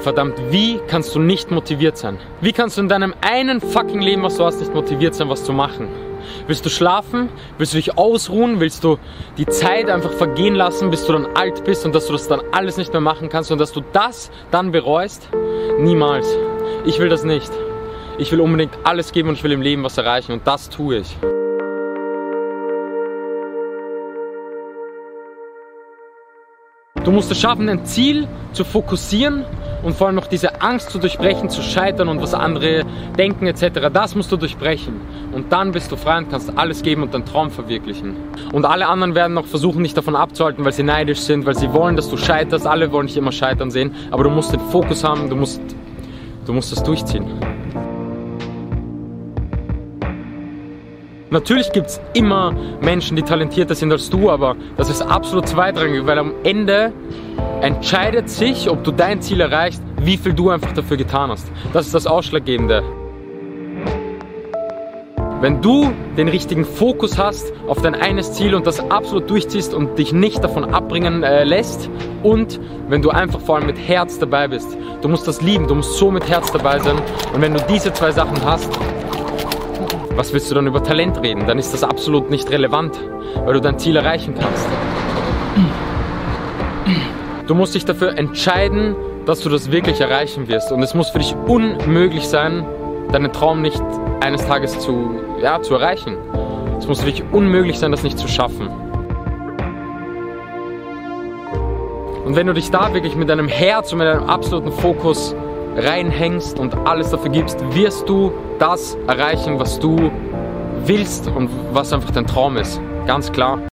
Verdammt, wie kannst du nicht motiviert sein? Wie kannst du in deinem einen fucking Leben, was du hast, nicht motiviert sein, was zu machen? Willst du schlafen? Willst du dich ausruhen? Willst du die Zeit einfach vergehen lassen, bis du dann alt bist und dass du das dann alles nicht mehr machen kannst und dass du das dann bereust? Niemals. Ich will das nicht. Ich will unbedingt alles geben und ich will im Leben was erreichen und das tue ich. Du musst es schaffen, ein Ziel zu fokussieren und vor allem noch diese Angst zu durchbrechen, zu scheitern und was andere denken etc. Das musst du durchbrechen. Und dann bist du frei und kannst alles geben und deinen Traum verwirklichen. Und alle anderen werden noch versuchen, dich davon abzuhalten, weil sie neidisch sind, weil sie wollen, dass du scheiterst. Alle wollen dich immer scheitern sehen. Aber du musst den Fokus haben, du musst, du musst das durchziehen. Natürlich gibt es immer Menschen, die talentierter sind als du, aber das ist absolut zweitrangig, weil am Ende entscheidet sich, ob du dein Ziel erreichst, wie viel du einfach dafür getan hast. Das ist das Ausschlaggebende. Wenn du den richtigen Fokus hast auf dein eines Ziel und das absolut durchziehst und dich nicht davon abbringen äh, lässt und wenn du einfach vor allem mit Herz dabei bist, du musst das lieben, du musst so mit Herz dabei sein und wenn du diese zwei Sachen hast, was willst du dann über Talent reden? Dann ist das absolut nicht relevant, weil du dein Ziel erreichen kannst. Du musst dich dafür entscheiden, dass du das wirklich erreichen wirst. Und es muss für dich unmöglich sein, deinen Traum nicht eines Tages zu, ja, zu erreichen. Es muss für dich unmöglich sein, das nicht zu schaffen. Und wenn du dich da wirklich mit deinem Herz und mit deinem absoluten Fokus reinhängst und alles dafür gibst, wirst du das erreichen, was du willst und was einfach dein Traum ist. Ganz klar.